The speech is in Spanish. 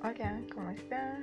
Hola, ¿cómo estás?